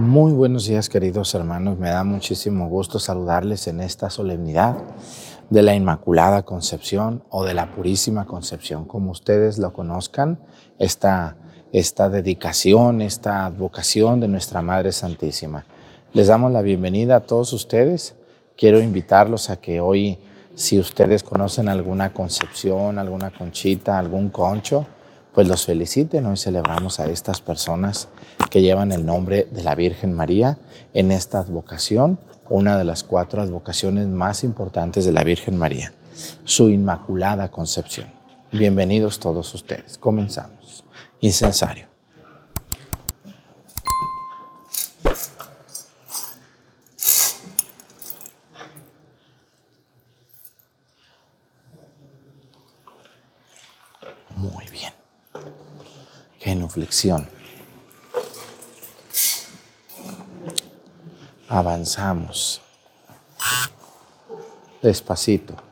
Muy buenos días queridos hermanos, me da muchísimo gusto saludarles en esta solemnidad de la Inmaculada Concepción o de la Purísima Concepción, como ustedes lo conozcan, esta, esta dedicación, esta advocación de nuestra Madre Santísima. Les damos la bienvenida a todos ustedes. Quiero invitarlos a que hoy, si ustedes conocen alguna concepción, alguna conchita, algún concho, pues los feliciten. Hoy celebramos a estas personas que llevan el nombre de la Virgen María en esta advocación, una de las cuatro advocaciones más importantes de la Virgen María, su Inmaculada Concepción. Bienvenidos todos ustedes. Comenzamos. Incensario. Genuflexión. Avanzamos. Despacito.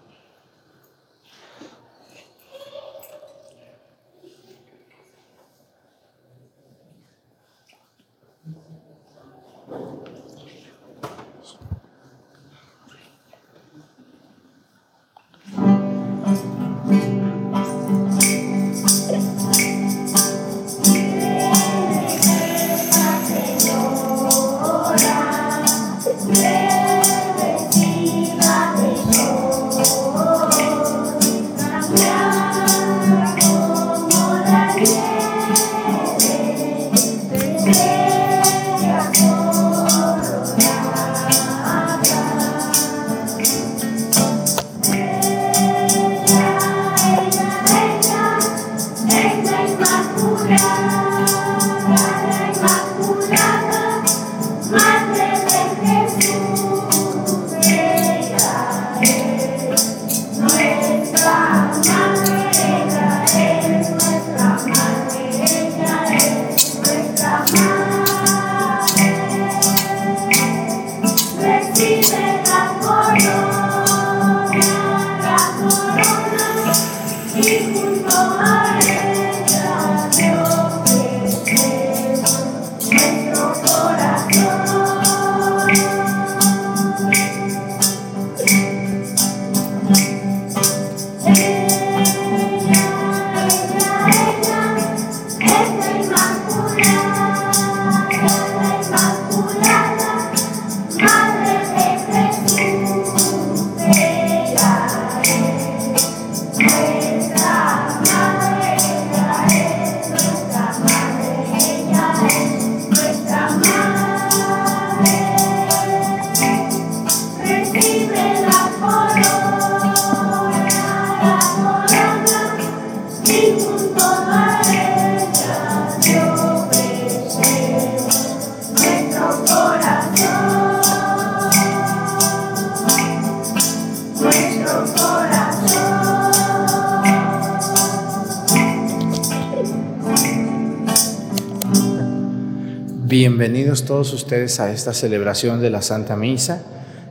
Todos ustedes a esta celebración de la Santa Misa.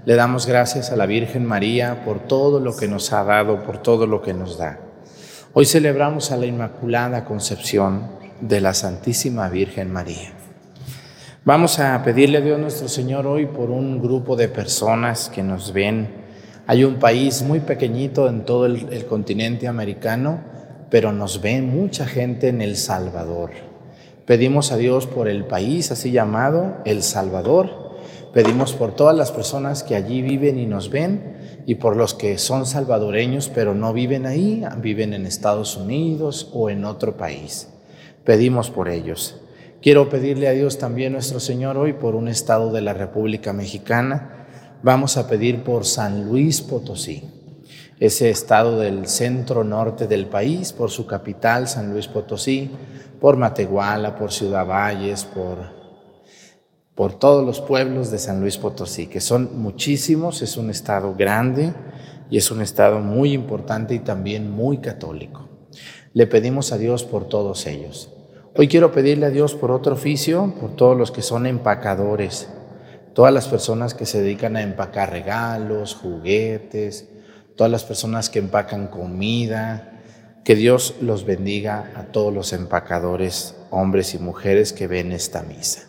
Le damos gracias a la Virgen María por todo lo que nos ha dado, por todo lo que nos da. Hoy celebramos a la Inmaculada Concepción de la Santísima Virgen María. Vamos a pedirle a Dios nuestro Señor hoy por un grupo de personas que nos ven. Hay un país muy pequeñito en todo el, continente americano, pero nos ve mucha gente en El Salvador. Pedimos a Dios por el país así llamado El Salvador. Pedimos por todas las personas que allí viven y nos ven y por los que son salvadoreños pero no viven ahí, viven en Estados Unidos o en otro país. Pedimos por ellos. Quiero pedirle a Dios también nuestro Señor hoy por un estado de la República Mexicana. Vamos a pedir por San Luis Potosí, ese estado del centro norte del país, por su capital, San Luis Potosí por Matehuala, por Ciudad Valles, por, por todos los pueblos de San Luis Potosí, que son muchísimos, es un estado grande y es un estado muy importante y también muy católico. Le pedimos a Dios por todos ellos. Hoy quiero pedirle a Dios por otro oficio, por todos los que son empacadores, todas las personas que se dedican a empacar regalos, juguetes, todas las personas que empacan comida, que Dios los bendiga a todos los empacadores, hombres y mujeres que ven esta misa.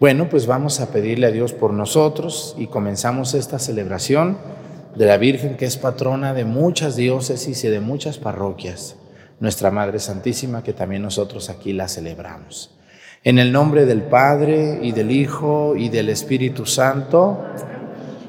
Bueno, pues vamos a pedirle a Dios por nosotros y comenzamos esta celebración de la Virgen que es patrona de muchas diócesis y de muchas parroquias, nuestra Madre Santísima que también nosotros aquí la celebramos. En el nombre del Padre y del Hijo y del Espíritu Santo,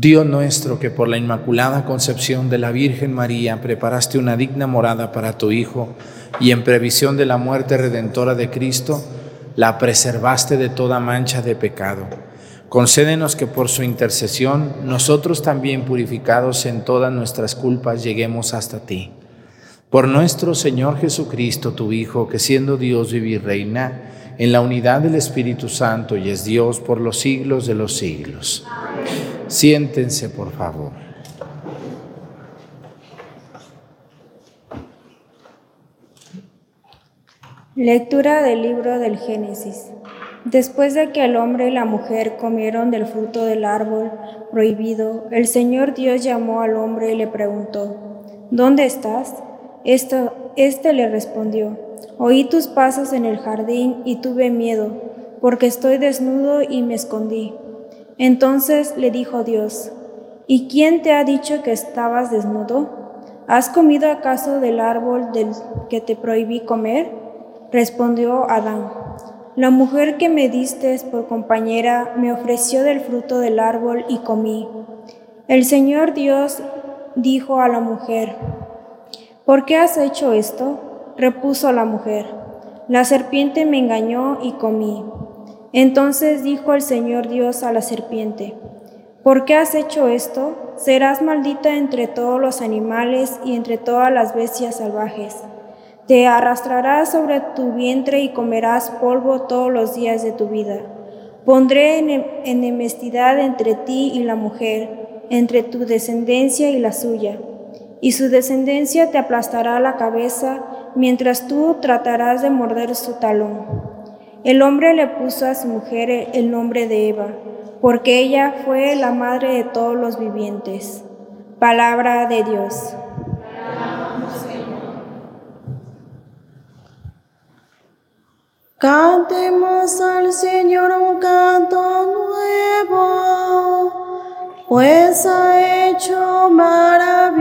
Dios nuestro, que por la Inmaculada Concepción de la Virgen María preparaste una digna morada para tu Hijo y en previsión de la muerte redentora de Cristo, la preservaste de toda mancha de pecado. Concédenos que por su intercesión nosotros también purificados en todas nuestras culpas lleguemos hasta ti. Por nuestro Señor Jesucristo, tu Hijo, que siendo Dios vive y reina, en la unidad del Espíritu Santo y es Dios por los siglos de los siglos. Siéntense, por favor. Lectura del libro del Génesis. Después de que el hombre y la mujer comieron del fruto del árbol prohibido, el Señor Dios llamó al hombre y le preguntó, ¿Dónde estás? Esto, este le respondió, Oí tus pasos en el jardín y tuve miedo, porque estoy desnudo y me escondí. Entonces le dijo Dios, ¿y quién te ha dicho que estabas desnudo? ¿Has comido acaso del árbol del que te prohibí comer? Respondió Adán, la mujer que me diste por compañera me ofreció del fruto del árbol y comí. El Señor Dios dijo a la mujer, ¿por qué has hecho esto? Repuso la mujer, la serpiente me engañó y comí. Entonces dijo el Señor Dios a la serpiente, ¿por qué has hecho esto? Serás maldita entre todos los animales y entre todas las bestias salvajes. Te arrastrarás sobre tu vientre y comerás polvo todos los días de tu vida. Pondré enemistad entre ti y la mujer, entre tu descendencia y la suya, y su descendencia te aplastará la cabeza mientras tú tratarás de morder su talón. El hombre le puso a su mujer el nombre de Eva, porque ella fue la madre de todos los vivientes. Palabra de Dios. Cantemos al Señor un canto nuevo, pues ha hecho maravillas.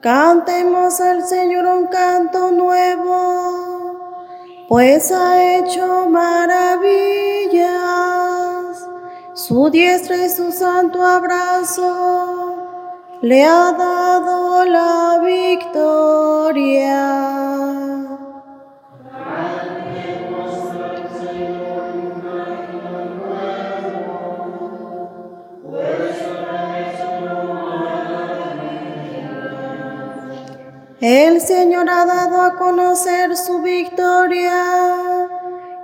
Cantemos al Señor un canto nuevo, pues ha hecho maravillas. Su diestra y su santo abrazo le ha dado la victoria. El Señor ha dado a conocer su victoria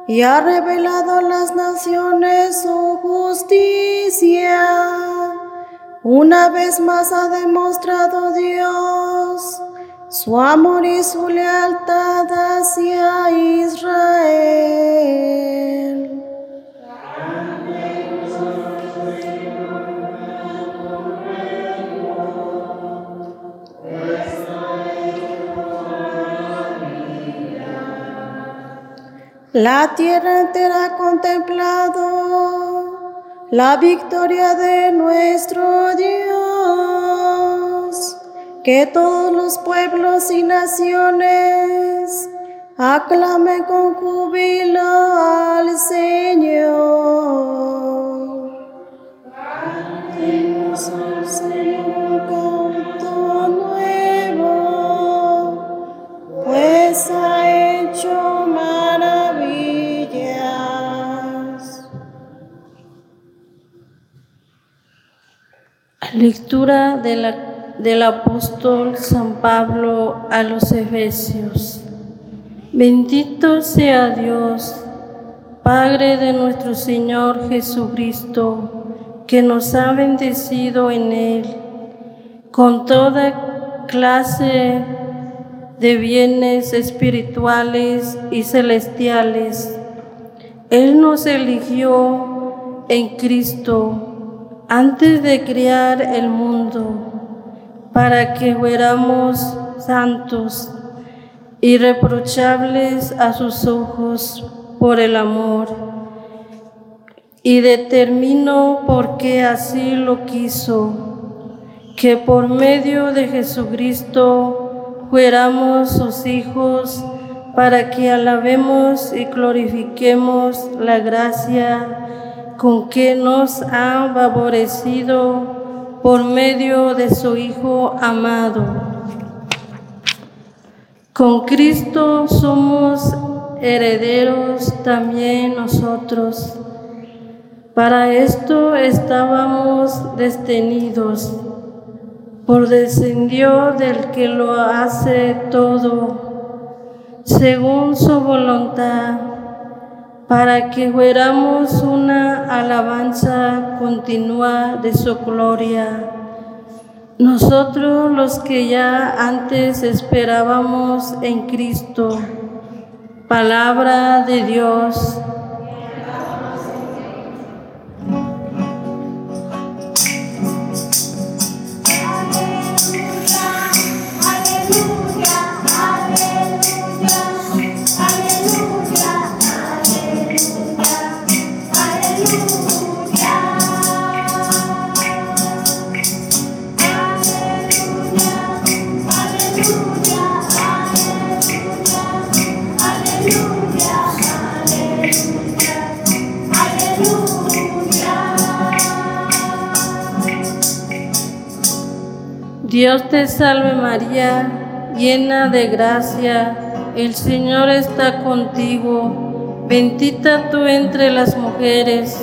y ha revelado a las naciones su justicia. Una vez más ha demostrado Dios su amor y su lealtad hacia Israel. La tierra entera ha contemplado la victoria de nuestro Dios. Que todos los pueblos y naciones aclamen con júbilo al Señor. Al Señor Lectura del apóstol San Pablo a los Efesios. Bendito sea Dios, Padre de nuestro Señor Jesucristo, que nos ha bendecido en Él con toda clase de bienes espirituales y celestiales. Él nos eligió en Cristo antes de criar el mundo, para que fuéramos santos, irreprochables a sus ojos por el amor. Y determinó porque así lo quiso, que por medio de Jesucristo fuéramos sus hijos para que alabemos y glorifiquemos la gracia con que nos ha favorecido por medio de su Hijo amado. Con Cristo somos herederos también nosotros. Para esto estábamos destenidos, por descendió del que lo hace todo, según su voluntad, para que fuéramos una alabanza continua de su gloria. Nosotros los que ya antes esperábamos en Cristo, palabra de Dios Dios te salve María, llena de gracia, el Señor está contigo, bendita tú entre las mujeres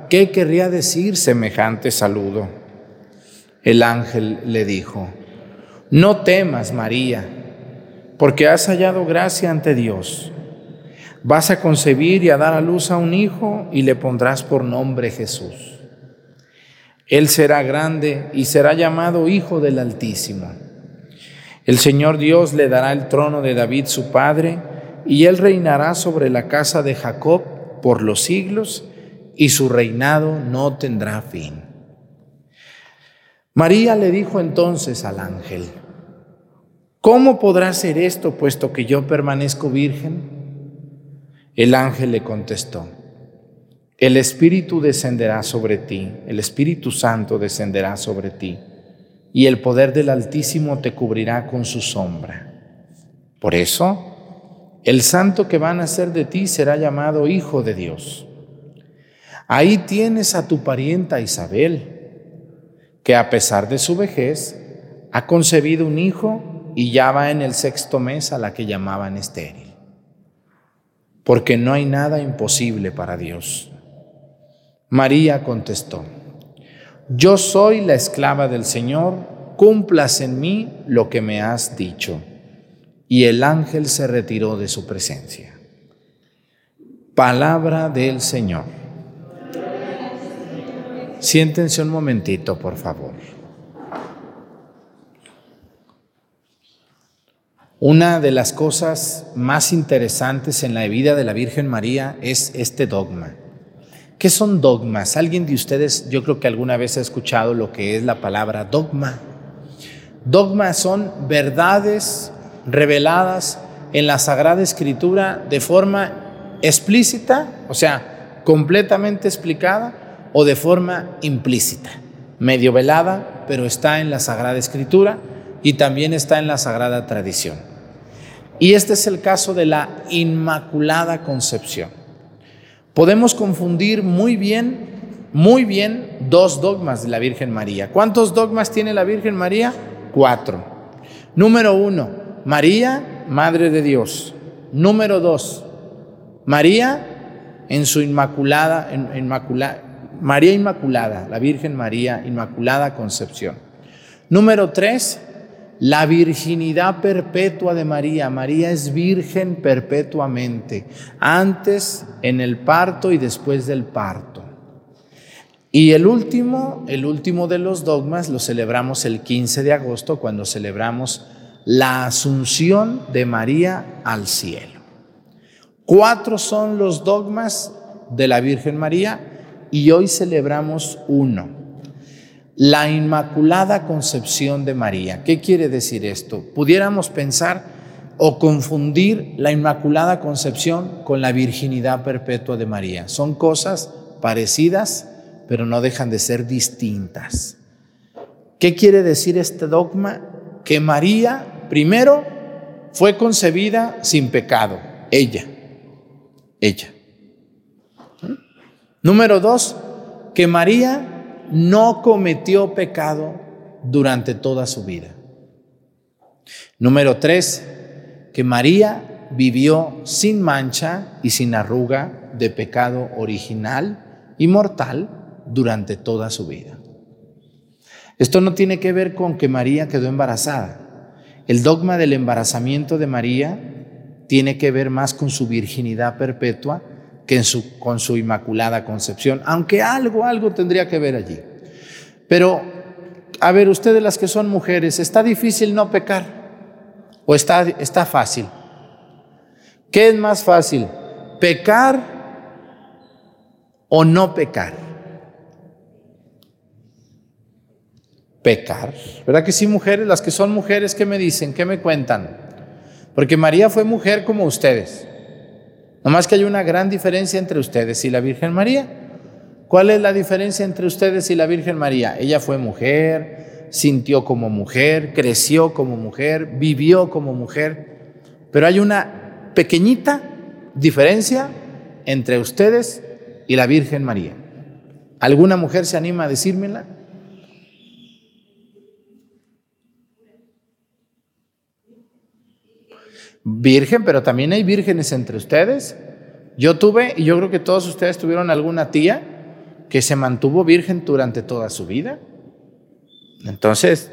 ¿Qué querría decir semejante saludo? El ángel le dijo, no temas, María, porque has hallado gracia ante Dios. Vas a concebir y a dar a luz a un hijo y le pondrás por nombre Jesús. Él será grande y será llamado Hijo del Altísimo. El Señor Dios le dará el trono de David su padre, y él reinará sobre la casa de Jacob por los siglos, y su reinado no tendrá fin. María le dijo entonces al ángel, ¿cómo podrá ser esto puesto que yo permanezco virgen? El ángel le contestó, el Espíritu descenderá sobre ti, el Espíritu Santo descenderá sobre ti, y el poder del Altísimo te cubrirá con su sombra. Por eso, el santo que va a nacer de ti será llamado Hijo de Dios. Ahí tienes a tu parienta Isabel, que a pesar de su vejez, ha concebido un hijo y ya va en el sexto mes a la que llamaban estéril. Porque no hay nada imposible para Dios. María contestó, yo soy la esclava del Señor, cumplas en mí lo que me has dicho. Y el ángel se retiró de su presencia. Palabra del Señor. Siéntense un momentito, por favor. Una de las cosas más interesantes en la vida de la Virgen María es este dogma, ¿Qué son dogmas? ¿Alguien de ustedes, yo creo que alguna vez ha escuchado lo que es la palabra dogma? Dogmas son verdades reveladas en la Sagrada Escritura de forma explícita, o sea, completamente explicada, o de forma implícita, medio velada, pero está en la Sagrada Escritura y también está en la Sagrada Tradición. Y este es el caso de la Inmaculada Concepción. Podemos confundir muy bien, muy bien dos dogmas de la Virgen María. ¿Cuántos dogmas tiene la Virgen María? Cuatro. Número uno, María, Madre de Dios. Número dos, María en su inmaculada, María Inmaculada, la Virgen María Inmaculada Concepción. Número tres, la virginidad perpetua de María. María es virgen perpetuamente, antes en el parto y después del parto. Y el último, el último de los dogmas lo celebramos el 15 de agosto cuando celebramos la asunción de María al cielo. Cuatro son los dogmas de la Virgen María y hoy celebramos uno la Inmaculada Concepción de María. ¿Qué quiere decir esto? Pudiéramos pensar o confundir la Inmaculada Concepción con la virginidad perpetua de María. Son cosas parecidas, pero no dejan de ser distintas. ¿Qué quiere decir este dogma? Que María, primero, fue concebida sin pecado, ella, ella. Número dos, que María no cometió pecado durante toda su vida. Número tres, que María vivió sin mancha y sin arruga de pecado original y mortal durante toda su vida. Esto no tiene que ver con que María quedó embarazada. El dogma del embarazamiento de María tiene que ver más con su virginidad perpetua que su, con su inmaculada concepción, aunque algo, algo tendría que ver allí. Pero, a ver, ustedes las que son mujeres, ¿está difícil no pecar? ¿O está, está fácil? ¿Qué es más fácil? ¿Pecar o no pecar? Pecar. ¿Verdad que sí, mujeres? Las que son mujeres, ¿qué me dicen? ¿Qué me cuentan? Porque María fue mujer como ustedes. Nomás que hay una gran diferencia entre ustedes y la Virgen María. ¿Cuál es la diferencia entre ustedes y la Virgen María? Ella fue mujer, sintió como mujer, creció como mujer, vivió como mujer. Pero hay una pequeñita diferencia entre ustedes y la Virgen María. ¿Alguna mujer se anima a decírmela? Virgen, pero también hay vírgenes entre ustedes. Yo tuve, y yo creo que todos ustedes tuvieron alguna tía que se mantuvo virgen durante toda su vida. Entonces,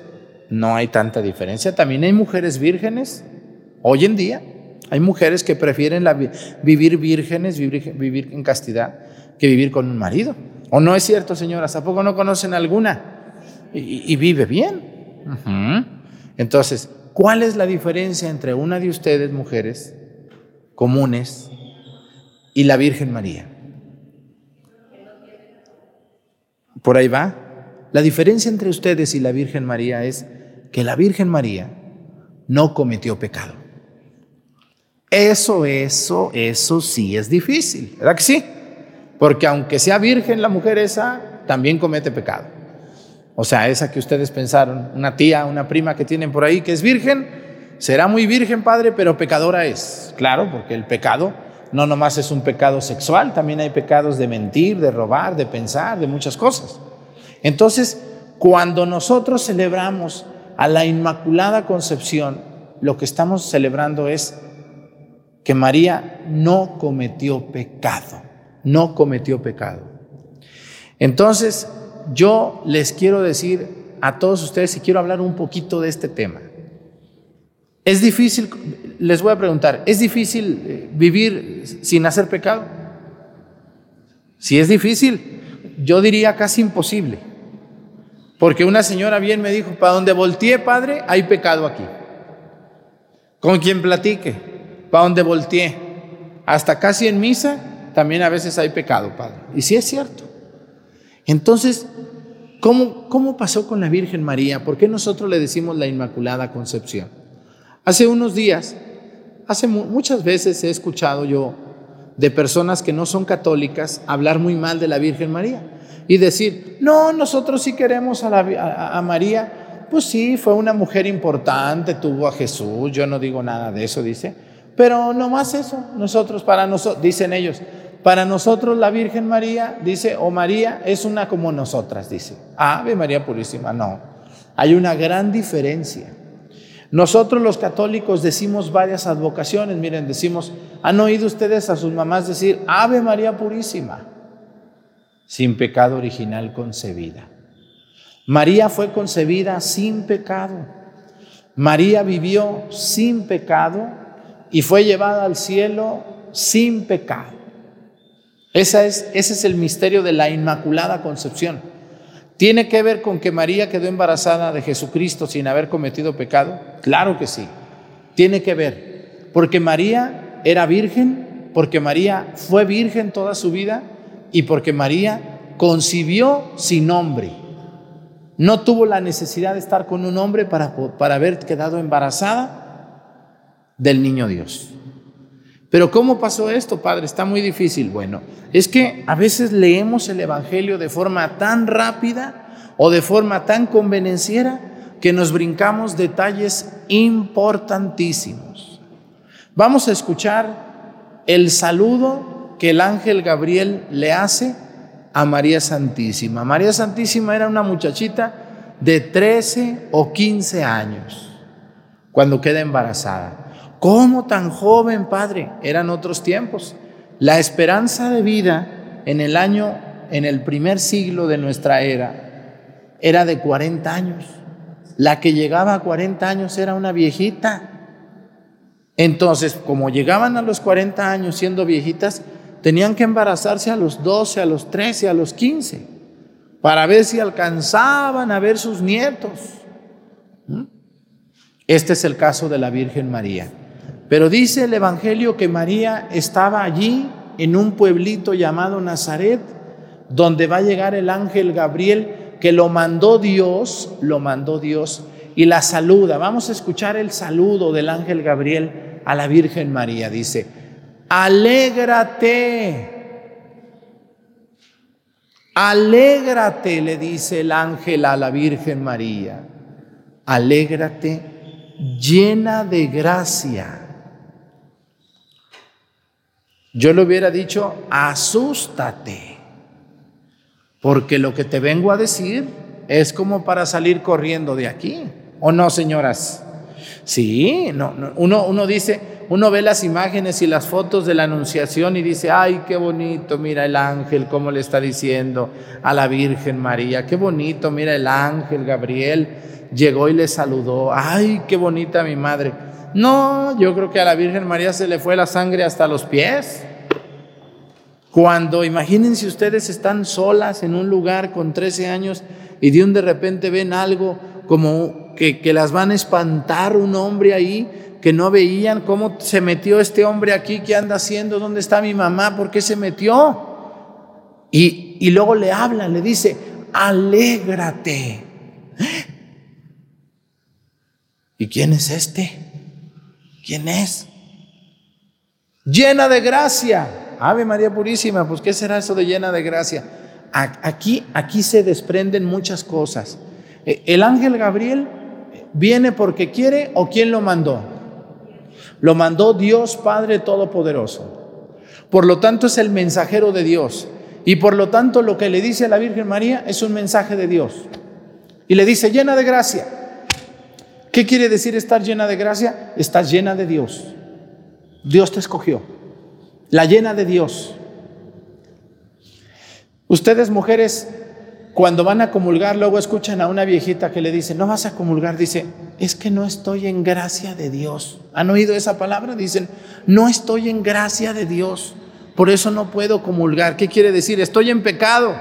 no hay tanta diferencia. También hay mujeres vírgenes hoy en día. Hay mujeres que prefieren vivir vírgenes, vivir, en castidad, que vivir con un marido. ¿O no es cierto, señoras? ¿A poco no conocen alguna? Y, vive bien. Entonces, ¿Cuál es la diferencia entre una de ustedes, mujeres comunes, y la Virgen María? Por ahí va. La diferencia entre ustedes y la Virgen María es que la Virgen María no cometió pecado. Eso, eso, eso sí es difícil, ¿verdad que sí? Porque aunque sea virgen la mujer esa, también comete pecado. O sea, esa que ustedes pensaron, una tía, una prima que tienen por ahí que es virgen, será muy virgen, padre, pero pecadora es. Claro, porque el pecado no nomás es un pecado sexual, también hay pecados de mentir, de robar, de pensar, de muchas cosas. Entonces, cuando nosotros celebramos a la Inmaculada Concepción, lo que estamos celebrando es que María no cometió pecado, no cometió pecado. Entonces, yo les quiero decir a todos ustedes y quiero hablar un poquito de este tema. Es difícil, les voy a preguntar, ¿es difícil eh, vivir sin hacer pecado? Si es difícil, yo diría casi imposible. Porque una señora bien me dijo, para donde volteé, padre, hay pecado aquí. Con quien platique, para donde volteé, hasta casi en misa, también a veces hay pecado, Padre. Y sí es cierto. Entonces, ¿cómo, cómo pasó con la Virgen María? ¿Por qué nosotros le decimos la Inmaculada Concepción? Hace unos días, hace muchas veces he escuchado yo de personas que no son católicas hablar muy mal de la Virgen María y decir, no, nosotros sí queremos a, María pues sí, fue una mujer importante, tuvo a Jesús, yo no digo nada de eso, dice, pero no más eso, nosotros, para nosotros, dicen ellos, para nosotros la Virgen María, dice, o María es una como nosotras, dice, Ave María Purísima, no, hay una gran diferencia. Nosotros los católicos decimos varias advocaciones, miren, decimos, ¿han oído ustedes a sus mamás decir, Ave María Purísima, sin pecado original concebida? María fue concebida sin pecado. María vivió sin pecado y fue llevada al cielo sin pecado. Esa es, ese es el misterio de la Inmaculada Concepción. ¿Tiene que ver con que María quedó embarazada de Jesucristo sin haber cometido pecado? Claro que sí. Tiene que ver. Porque María era virgen, porque María fue virgen toda su vida y porque María concibió sin hombre. No tuvo la necesidad de estar con un hombre para, para haber quedado embarazada del niño Dios. Pero ¿cómo pasó esto, Padre? Está muy difícil. Bueno, es que a veces leemos el Evangelio de forma tan rápida o de forma tan convenenciera que nos brincamos detalles importantísimos. Vamos a escuchar el saludo que el ángel Gabriel le hace a María Santísima. María Santísima era una muchachita de 13 o 15 años cuando queda embarazada. ¿Cómo tan joven, padre? Eran otros tiempos. La esperanza de vida en el año, en el primer siglo de nuestra era, era de 40 años. La que llegaba a 40 años era una viejita. Entonces, como llegaban a los 40 años siendo viejitas, tenían que embarazarse a los 12, a los 13, a los 15, para ver si alcanzaban a ver sus nietos. ¿Mm? Este es el caso de la Virgen María. Pero dice el Evangelio que María estaba allí en un pueblito llamado Nazaret, donde va a llegar el ángel Gabriel, que lo mandó Dios, lo mandó Dios, y la saluda. Vamos a escuchar el saludo del ángel Gabriel a la Virgen María. Dice, alégrate. Alégrate, le dice el ángel a la Virgen María. Alégrate llena de gracia. Yo le hubiera dicho, asústate, porque lo que te vengo a decir es como para salir corriendo de aquí. ¿O no, señoras? Sí, no, Uno, uno dice, uno ve las imágenes y las fotos de la anunciación y dice, ay, qué bonito, mira el ángel, cómo le está diciendo a la Virgen María, qué bonito, mira el ángel Gabriel, llegó y le saludó, ay, qué bonita mi madre. No, yo creo que a la Virgen María se le fue la sangre hasta los pies. Cuando imagínense ustedes están solas en un lugar con 13 años y de un de repente ven algo como que, que las van a espantar un hombre ahí que no veían cómo se metió este hombre aquí, qué anda haciendo, dónde está mi mamá, por qué se metió. Y, y luego le habla, le dice, alégrate. ¿Y quién es este? ¿Quién es? Llena de gracia. Ave María Purísima, pues ¿qué será eso de llena de gracia? Aquí, aquí se desprenden muchas cosas. E, el ángel Gabriel viene porque quiere o quién lo mandó. Lo mandó Dios Padre Todopoderoso. Por lo tanto es el mensajero de Dios. Y por lo tanto lo que le dice a la Virgen María es un mensaje de Dios. Y le dice, llena de gracia. ¿Qué quiere decir estar llena de gracia? Estás llena de Dios. Dios te escogió. La llena de Dios. Ustedes mujeres cuando van a comulgar, luego escuchan a una viejita que le dice, no vas a comulgar, dice, es que no estoy en gracia de Dios. ¿Han oído esa palabra? Dicen, no estoy en gracia de Dios, por eso no puedo comulgar. ¿Qué quiere decir? Estoy en pecado.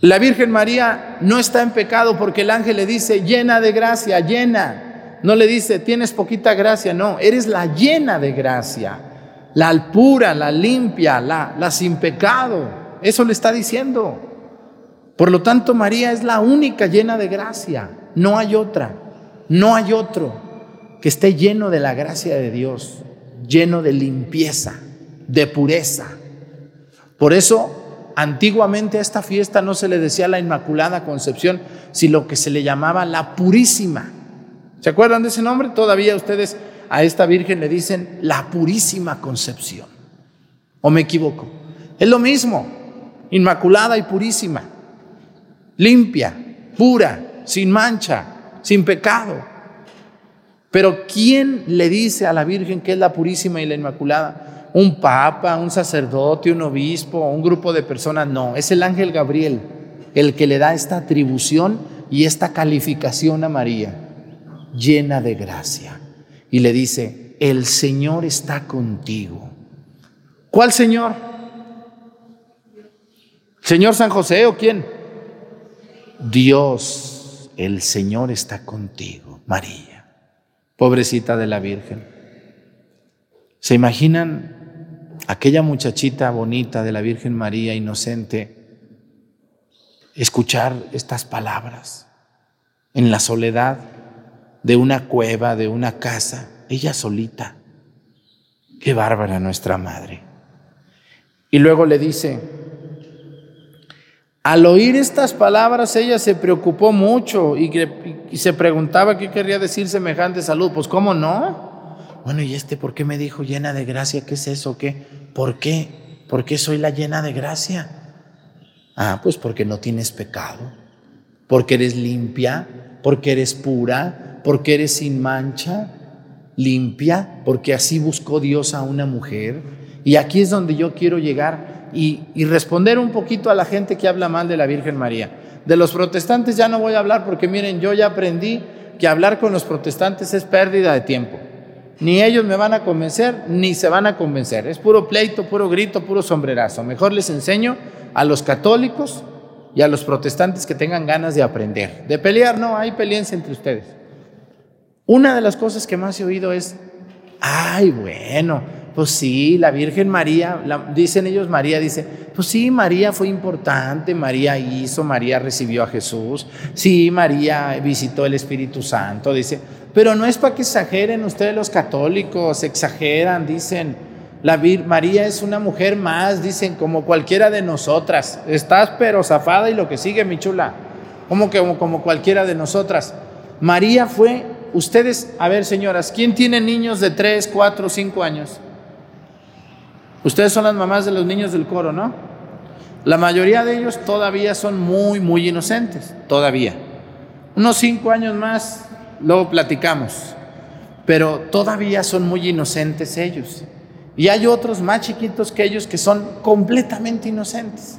La Virgen María no está en pecado porque el ángel le dice, llena de gracia, llena. No le dice, tienes poquita gracia, no, eres la llena de gracia. la pura, la limpia, la, la sin pecado. Eso le está diciendo. Por lo tanto, María es la única llena de gracia. No hay otra, no hay otro que esté lleno de la gracia de Dios, lleno de limpieza, de pureza. Por eso, antiguamente a esta fiesta no se le decía la Inmaculada Concepción, sino que se le llamaba la Purísima. ¿Se acuerdan de ese nombre? Todavía ustedes a esta Virgen le dicen la Purísima Concepción. ¿O me equivoco? Es lo mismo, Inmaculada y Purísima, limpia, pura, sin mancha, sin pecado. Pero ¿quién le dice a la Virgen que es la Purísima y la Inmaculada? ¿Un papa, un sacerdote, un obispo, un grupo de personas? No, es el ángel Gabriel el que le da esta atribución y esta calificación a María llena de gracia. Y le dice, el Señor está contigo. ¿Cuál Señor? ¿Señor San José o quién? Dios, el Señor está contigo, María, pobrecita de la Virgen. ¿Se imaginan aquella muchachita bonita de la Virgen María, inocente, escuchar estas palabras en la soledad? de una cueva, de una casa, ella solita. Qué bárbara nuestra madre. Y luego le dice, al oír estas palabras ella se preocupó mucho y, se preguntaba qué quería decir semejante salud. Pues ¿cómo no? Bueno, ¿y este por qué me dijo llena de gracia? ¿Qué es eso? ¿Qué? ¿Por qué? ¿Por qué soy la llena de gracia? Ah, pues porque no tienes pecado, porque eres limpia, porque eres pura, porque eres sin mancha, limpia, porque así buscó Dios a una mujer. Y aquí es donde yo quiero llegar y, responder un poquito a la gente que habla mal de la Virgen María. De los protestantes ya no voy a hablar porque miren, yo ya aprendí que hablar con los protestantes es pérdida de tiempo. Ni ellos me van a convencer, ni se van a convencer. Es puro pleito, puro grito, puro sombrerazo. Mejor les enseño a los católicos y a los protestantes que tengan ganas de aprender. De pelear, no, hay peleense entre ustedes. Una de las cosas que más he oído es, ay, bueno, pues sí, la Virgen María, dicen ellos María, dice, pues sí, María fue importante, María hizo, María recibió a Jesús, sí, María visitó el Espíritu Santo, dice, pero no es para que exageren ustedes los católicos, exageran, dicen, la María es una mujer más, dicen, como cualquiera de nosotras, estás pero zafada y lo que sigue, mi chula, como que como, cualquiera de nosotras. María fue Ustedes, a ver señoras, ¿quién tiene niños de 3, 4, 5 años? Ustedes son las mamás de los niños del coro, ¿no? La mayoría de ellos todavía son muy, muy inocentes, todavía. Unos 5 años más, luego platicamos, pero todavía son muy inocentes ellos. Y hay otros más chiquitos que ellos que son completamente inocentes.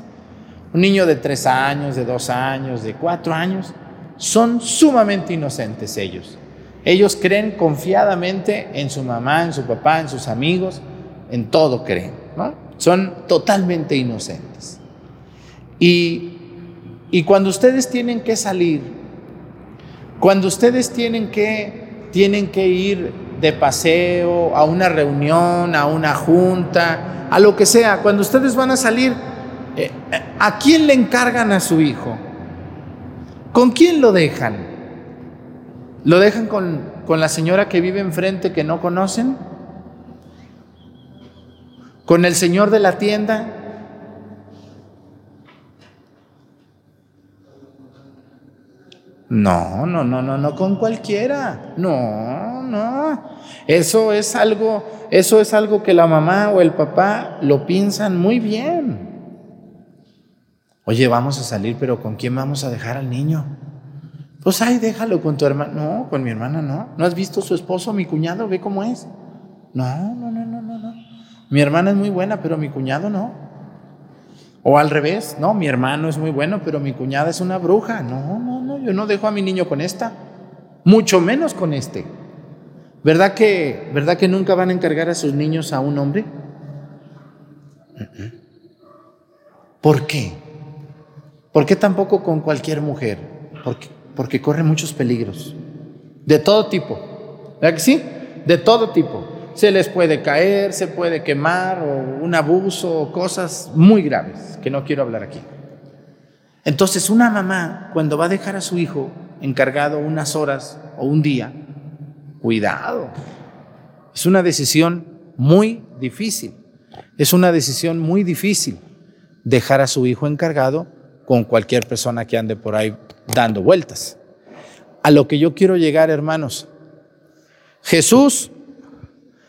Un niño de 3 años, de 2 años, de 4 años, son sumamente inocentes ellos. Ellos creen confiadamente en su mamá, en su papá, en sus amigos, en todo creen. Son totalmente inocentes. Y, y cuando ustedes tienen que salir, cuando ustedes tienen que, tienen que ir de paseo, a una reunión, a una junta, a lo que sea, cuando ustedes van a salir, eh, ¿a quién le encargan a su hijo? ¿Con quién lo dejan? ¿Lo dejan con, con la señora que vive enfrente que no conocen? ¿Con el señor de la tienda? No, no, no, no, no con cualquiera. No, no. Eso es algo, eso es algo que la mamá o el papá lo piensan muy bien. Oye, vamos a salir, pero ¿con quién vamos a dejar al niño? Pues ay, déjalo con tu hermana. No, con mi hermana no. ¿No has visto su esposo, mi cuñado? Ve cómo es. No, no, no, no, no, no. Mi hermana es muy buena, pero mi cuñado no. O al revés, no, mi hermano es muy bueno, pero mi cuñada es una bruja. No, no, no, yo no dejo a mi niño con esta. Mucho menos con este. ¿Verdad que, ¿verdad que nunca van a encargar a sus niños a un hombre? ¿Por qué? ¿Por qué tampoco con cualquier mujer? Porque porque corre muchos peligros, de todo tipo. ¿Verdad que sí? De todo tipo. Se les puede caer, se puede quemar o un abuso o cosas muy graves que no quiero hablar aquí. Entonces una mamá cuando va a dejar a su hijo encargado unas horas o un día, cuidado. Es una decisión muy difícil. Es una decisión muy difícil dejar a su hijo encargado con cualquier persona que ande por ahí dando vueltas. A lo que yo quiero llegar, hermanos. Jesús,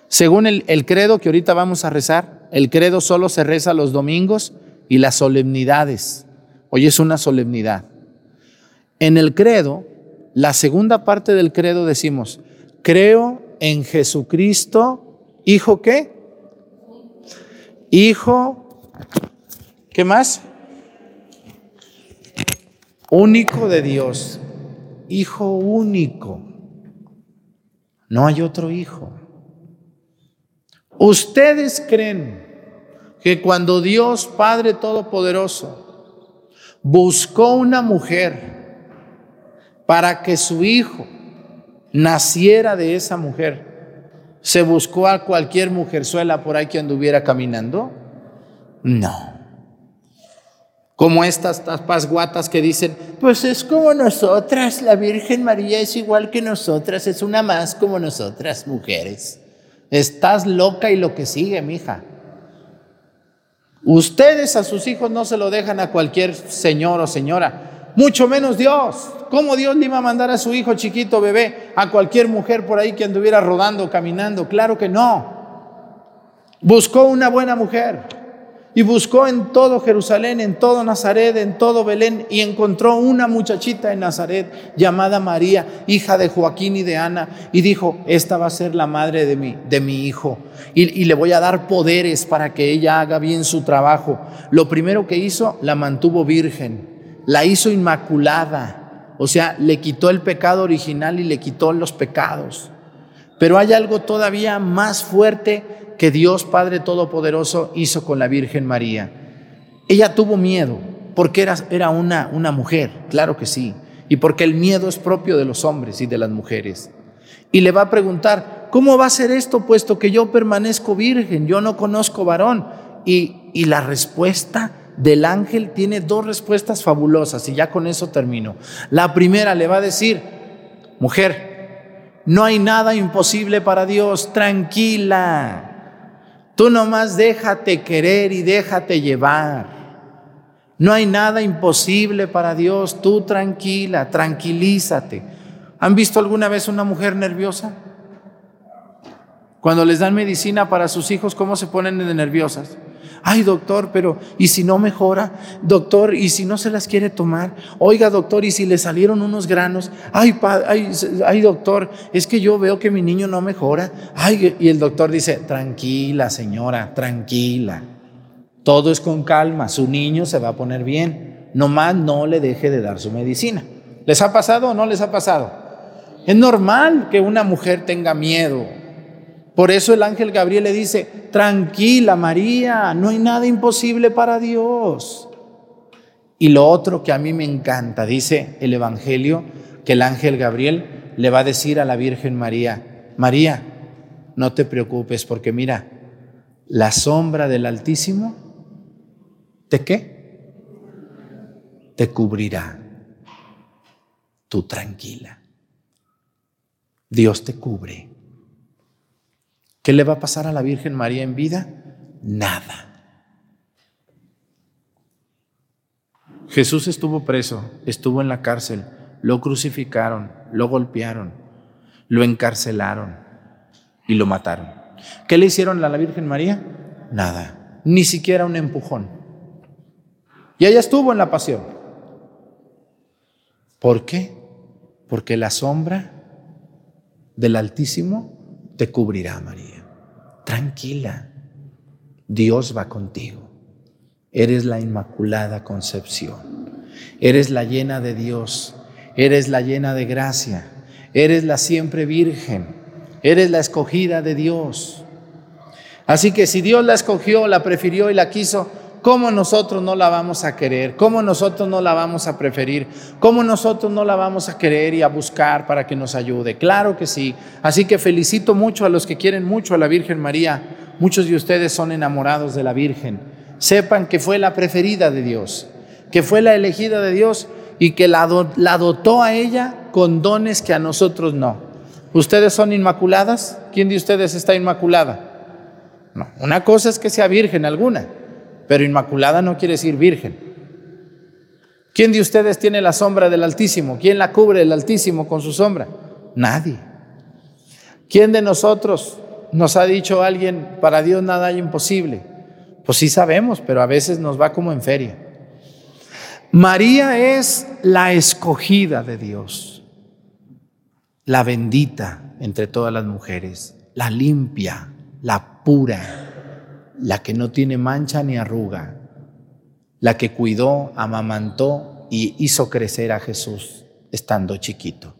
según el, credo que ahorita vamos a rezar, el credo solo se reza los domingos y las solemnidades. Hoy es una solemnidad. En el credo, la segunda parte del credo decimos, creo en Jesucristo, hijo qué? Hijo, ¿qué más? Único de Dios, hijo único. No hay otro hijo. Ustedes creen que cuando Dios Padre Todopoderoso buscó una mujer para que su hijo naciera de esa mujer, ¿se buscó a cualquier mujerzuela por ahí que anduviera caminando? No. Como estas tapas guatas que dicen, pues es como nosotras, la Virgen María es igual que nosotras, es una más como nosotras, mujeres. Estás loca y lo que sigue, mija. Ustedes a sus hijos no se lo dejan a cualquier señor o señora, mucho menos Dios. ¿Cómo Dios le iba a mandar a su hijo chiquito, bebé, a cualquier mujer por ahí que anduviera rodando, caminando? Claro que no. Buscó una buena mujer y buscó en todo Jerusalén, en todo Nazaret, en todo Belén, y encontró una muchachita en Nazaret llamada María, hija de Joaquín y de Ana, y dijo, esta va a ser la madre de mi, de mi hijo, y, y le voy a dar poderes para que ella haga bien su trabajo. Lo primero que hizo, la mantuvo virgen, la hizo inmaculada, o sea, le quitó el pecado original y le quitó los pecados. Pero hay algo todavía más fuerte que Dios Padre Todopoderoso hizo con la Virgen María. Ella tuvo miedo porque era, era una, una mujer, claro que sí, y porque el miedo es propio de los hombres y de las mujeres. Y le va a preguntar, ¿cómo va a ser esto puesto que yo permanezco virgen, yo no conozco varón? Y, y la respuesta del ángel tiene dos respuestas fabulosas y ya con eso termino. La primera le va a decir, mujer, no hay nada imposible para Dios, tranquila. Tú nomás déjate querer y déjate llevar. No hay nada imposible para Dios. Tú tranquila, tranquilízate. ¿Han visto alguna vez una mujer nerviosa? Cuando les dan medicina para sus hijos, ¿cómo se ponen de nerviosas? Ay, doctor, pero ¿y si no mejora? Doctor, ¿y si no se las quiere tomar? Oiga, doctor, ¿y si le salieron unos granos? Ay, ay, ay, doctor, es que yo veo que mi niño no mejora. Ay, y el doctor dice, tranquila, señora, tranquila. Todo es con calma, su niño se va a poner bien. Nomás no le deje de dar su medicina. ¿Les ha pasado o no les ha pasado? Es normal que una mujer tenga miedo, por eso el ángel Gabriel le dice, tranquila María, no hay nada imposible para Dios. Y lo otro que a mí me encanta, dice el Evangelio, que el ángel Gabriel le va a decir a la Virgen María, María, no te preocupes porque mira, la sombra del Altísimo, ¿te qué? Te cubrirá. Tú tranquila. Dios te cubre. ¿Qué le va a pasar a la Virgen María en vida? Nada. Jesús estuvo preso, estuvo en la cárcel, lo crucificaron, lo golpearon, lo encarcelaron y lo mataron. ¿Qué le hicieron a la Virgen María? Nada, ni siquiera un empujón. Y ella estuvo en la pasión. ¿Por qué? Porque la sombra del Altísimo te cubrirá, María tranquila, Dios va contigo. Eres la Inmaculada Concepción. Eres la llena de Dios. Eres la llena de gracia. Eres la siempre virgen. Eres la escogida de Dios. Así que si Dios la escogió, la prefirió y la quiso, ¿Cómo nosotros no la vamos a querer? ¿Cómo nosotros no la vamos a preferir? ¿Cómo nosotros no la vamos a querer y a buscar para que nos ayude? Claro que sí. Así que felicito mucho a los que quieren mucho a la Virgen María. Muchos de ustedes son enamorados de la Virgen. Sepan que fue la preferida de Dios, que fue la elegida de Dios y que la, la dotó a ella con dones que a nosotros no. ¿Ustedes son inmaculadas? ¿Quién de ustedes está inmaculada? No. Una cosa es que sea virgen alguna pero inmaculada no quiere decir virgen. ¿Quién de ustedes tiene la sombra del Altísimo? ¿Quién la cubre el Altísimo con su sombra? Nadie. ¿Quién de nosotros nos ha dicho alguien, para Dios nada hay imposible? Pues sí sabemos, pero a veces nos va como en feria. María es la escogida de Dios, la bendita entre todas las mujeres, la limpia, la pura, la que no tiene mancha ni arruga, la que cuidó, amamantó y hizo crecer a Jesús estando chiquito.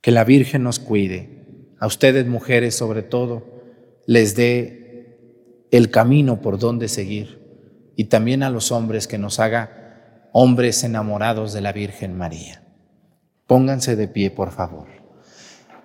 Que la Virgen nos cuide, a ustedes mujeres sobre todo, les dé el camino por donde seguir y también a los hombres que nos haga hombres enamorados de la Virgen María. Pónganse de pie, por favor.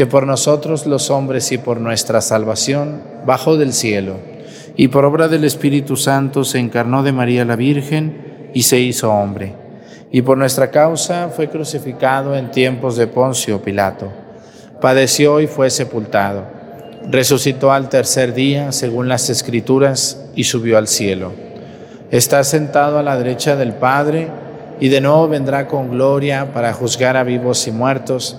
que por nosotros los hombres y por nuestra salvación bajó del cielo, y por obra del Espíritu Santo se encarnó de María la Virgen y se hizo hombre, y por nuestra causa fue crucificado en tiempos de Poncio Pilato, padeció y fue sepultado, resucitó al tercer día según las Escrituras y subió al cielo. Está sentado a la derecha del Padre y de nuevo vendrá con gloria para juzgar a vivos y muertos,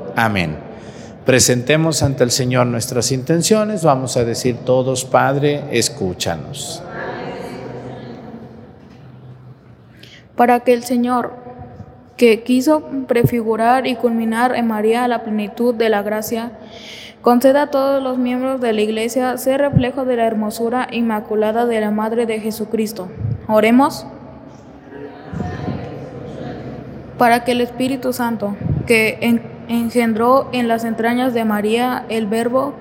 Amén. Presentemos ante el Señor nuestras intenciones. Vamos a decir todos, Padre, escúchanos. Para que el Señor, que quiso prefigurar y culminar en María la plenitud de la gracia, conceda a todos los miembros de la Iglesia ser reflejo de la hermosura inmaculada de la Madre de Jesucristo. Oremos. Para que el Espíritu Santo, que en engendró en las entrañas de María el Verbo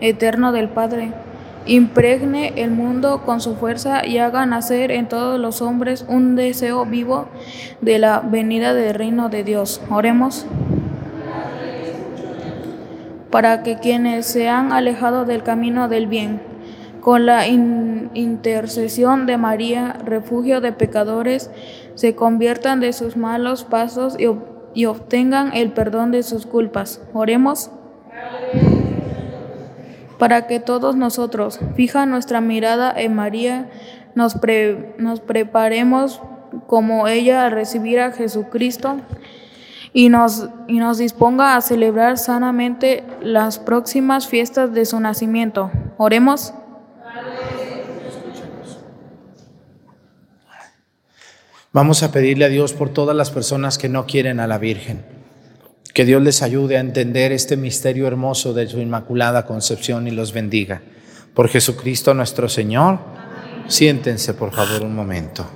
eterno del Padre. Impregne el mundo con su fuerza y haga nacer en todos los hombres un deseo vivo de la venida del reino de Dios. Oremos para que quienes se han alejado del camino del bien, con la intercesión de María, refugio de pecadores, se conviertan de sus malos pasos y y obtengan el perdón de sus culpas. Oremos para que todos nosotros, fija nuestra mirada en María, nos, nos preparemos como ella a recibir a Jesucristo y nos, y nos disponga a celebrar sanamente las próximas fiestas de su nacimiento. Oremos. Vamos a pedirle a Dios por todas las personas que no quieren a la Virgen. Que Dios les ayude a entender este misterio hermoso de su Inmaculada Concepción y los bendiga. Por Jesucristo nuestro Señor. Siéntense por favor un momento.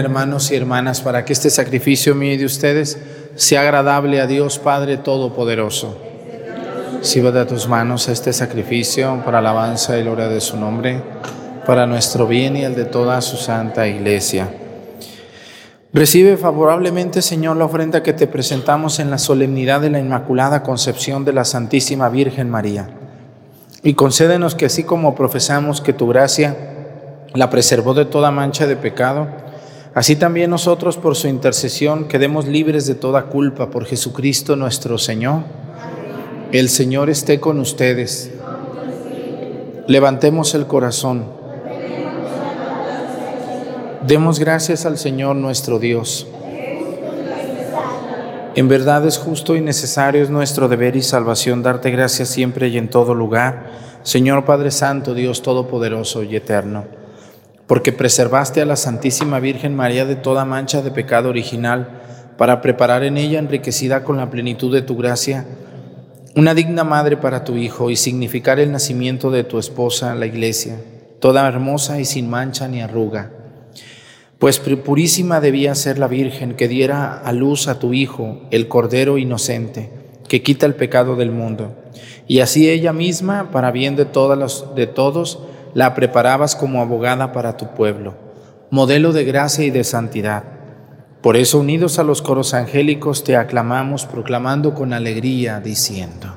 Hermanos y hermanas para que este sacrificio mío y de ustedes sea agradable a Dios Padre Todopoderoso. Sirva de tus manos este sacrificio para alabanza y gloria de su nombre, para nuestro bien y el de toda su santa iglesia. Recibe favorablemente, Señor, la ofrenda que te presentamos en la solemnidad de la Inmaculada Concepción de la Santísima Virgen María. Y concédenos que así como profesamos que tu gracia la preservó de toda mancha de pecado, Así también nosotros por su intercesión quedemos libres de toda culpa por Jesucristo nuestro Señor. El Señor esté con ustedes. Levantemos el corazón. Demos gracias al Señor nuestro Dios. En verdad es justo y necesario, es nuestro deber y salvación darte gracias siempre y en todo lugar, Señor Padre Santo, Dios Todopoderoso y Eterno porque preservaste a la Santísima Virgen María de toda mancha de pecado original, para preparar en ella, enriquecida con la plenitud de tu gracia, una digna madre para tu Hijo y significar el nacimiento de tu esposa, la Iglesia, toda hermosa y sin mancha ni arruga. Pues purísima debía ser la Virgen que diera a luz a tu Hijo, el Cordero inocente, que quita el pecado del mundo. Y así ella misma, para bien de, de todos, la preparabas como abogada para tu pueblo, modelo de gracia y de santidad. Por eso, unidos a los coros angélicos, te aclamamos, proclamando con alegría, diciendo.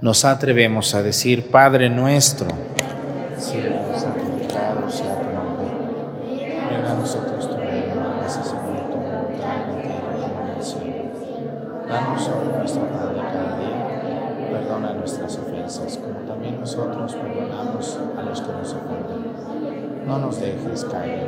nos atrevemos a decir, Padre nuestro, santificado sea tu nombre. Venga a nosotros tu reino, hágase según tu voluntad en tierra como en el cielo. Danos hoy nuestro pan de cada día perdona nuestras ofensas, como también nosotros perdonamos a los que nos ofenden. No nos dejes caer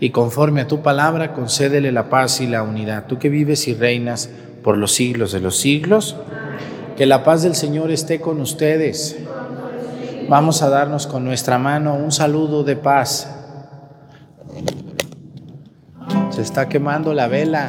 y conforme a tu palabra, concédele la paz y la unidad. Tú que vives y reinas por los siglos de los siglos, que la paz del Señor esté con ustedes. Vamos a darnos con nuestra mano un saludo de paz. Se está quemando la vela.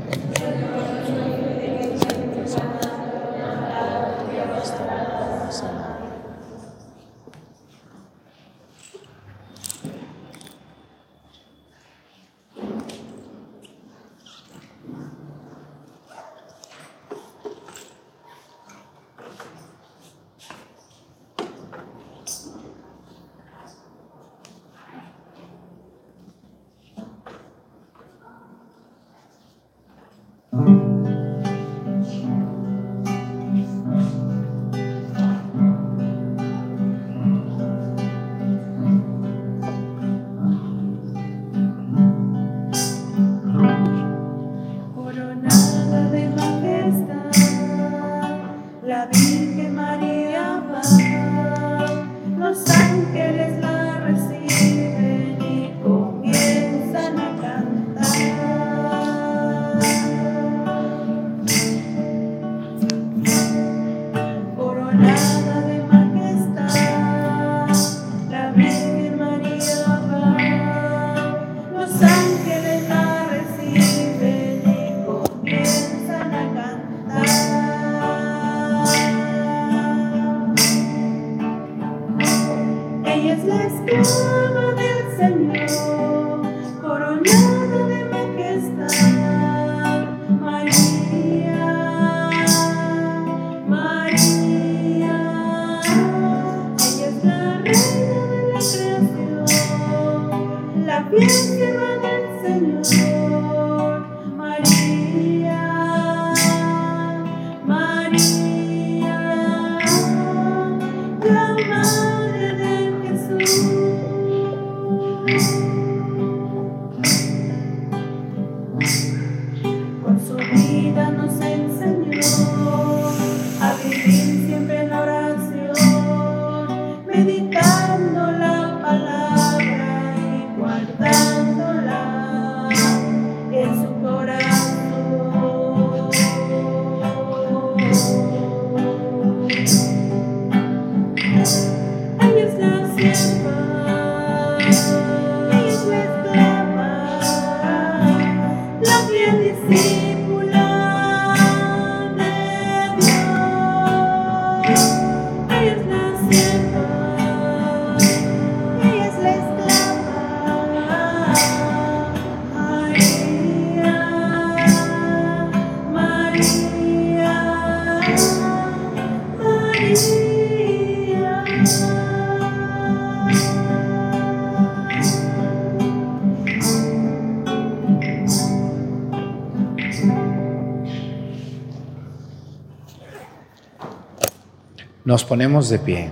Ponemos de pie.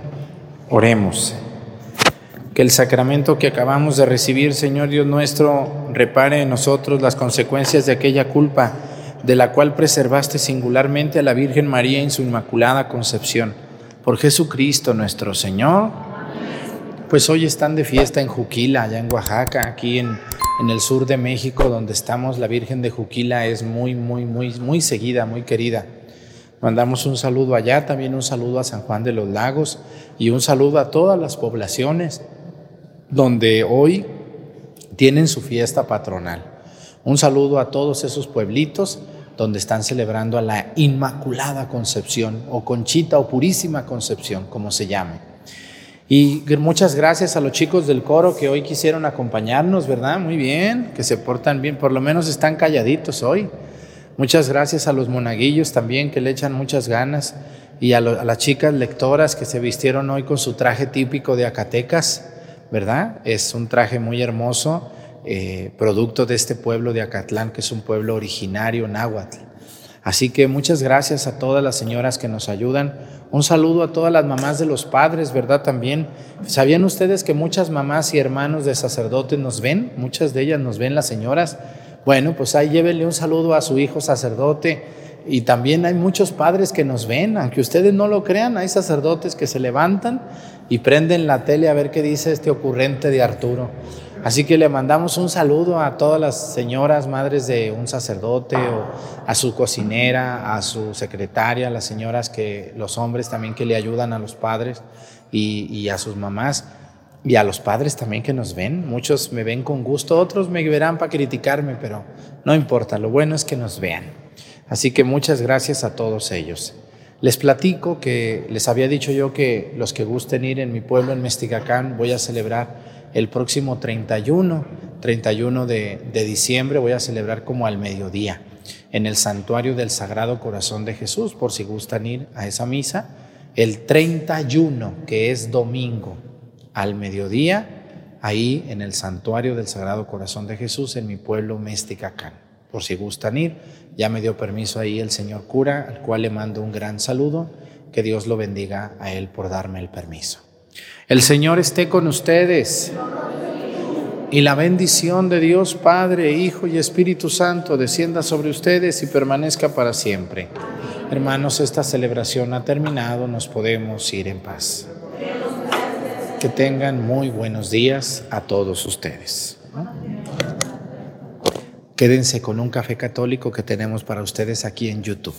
Oremos. Que el sacramento que acabamos de recibir, Señor Dios nuestro, repare en nosotros las consecuencias de aquella culpa de la cual preservaste singularmente a la Virgen María en su inmaculada concepción. Por Jesucristo nuestro Señor. Pues hoy están de fiesta en Juquila, allá en Oaxaca, aquí en, en el sur de México, donde estamos. La Virgen de Juquila es muy, muy, muy, muy seguida, muy querida. Mandamos un saludo allá, también un saludo a San Juan de los Lagos y un saludo a todas las poblaciones donde hoy tienen su fiesta patronal. Un saludo a todos esos pueblitos donde están celebrando a la Inmaculada Concepción o Conchita o Purísima Concepción, como se llame. Y muchas gracias a los chicos del coro que hoy quisieron acompañarnos, ¿verdad? Muy bien, que se portan bien, por lo menos están calladitos hoy. Muchas gracias a los monaguillos también que le echan muchas ganas y a, las chicas lectoras que se vistieron hoy con su traje típico de Acatecas, ¿verdad? Es un traje muy hermoso, eh, producto de este pueblo de Acatlán, que es un pueblo originario náhuatl. Así que muchas gracias a todas las señoras que nos ayudan. Un saludo a todas las mamás de los padres, ¿verdad? También. ¿Sabían ustedes que muchas mamás y hermanos de sacerdotes nos ven? Muchas de ellas nos ven las señoras. Bueno, pues ahí llévenle un saludo a su hijo sacerdote. Y también hay muchos padres que nos ven, aunque ustedes no lo crean, hay sacerdotes que se levantan y prenden la tele a ver qué dice este ocurrente de Arturo. Así que le mandamos un saludo a todas las señoras, madres de un sacerdote, o a su cocinera, a su secretaria, a las señoras que, los hombres también que le ayudan a los padres y, y a sus mamás y a los padres también que nos ven. Muchos me ven con gusto, otros me verán para criticarme, pero no importa, lo bueno es que nos vean. Así que muchas gracias a todos ellos. Les platico que les había dicho yo que los que gusten ir en mi pueblo, en Mestigacán, voy a celebrar el próximo 31, 31 de, de diciembre, voy a celebrar como al mediodía en el santuario del Sagrado Corazón de Jesús, por si gustan ir a esa misa. El 31, que es domingo, al mediodía, ahí en el santuario del Sagrado Corazón de Jesús, en mi pueblo Mesticacán. Por si gustan ir, ya me dio permiso ahí el señor cura, al cual le mando un gran saludo. Que Dios lo bendiga a él por darme el permiso. El Señor esté con ustedes. Y la bendición de Dios Padre, Hijo y Espíritu Santo descienda sobre ustedes y permanezca para siempre. Hermanos, esta celebración ha terminado, nos podemos ir en paz. Que tengan muy buenos días a todos ustedes. Quédense con un café católico que tenemos para ustedes aquí en YouTube.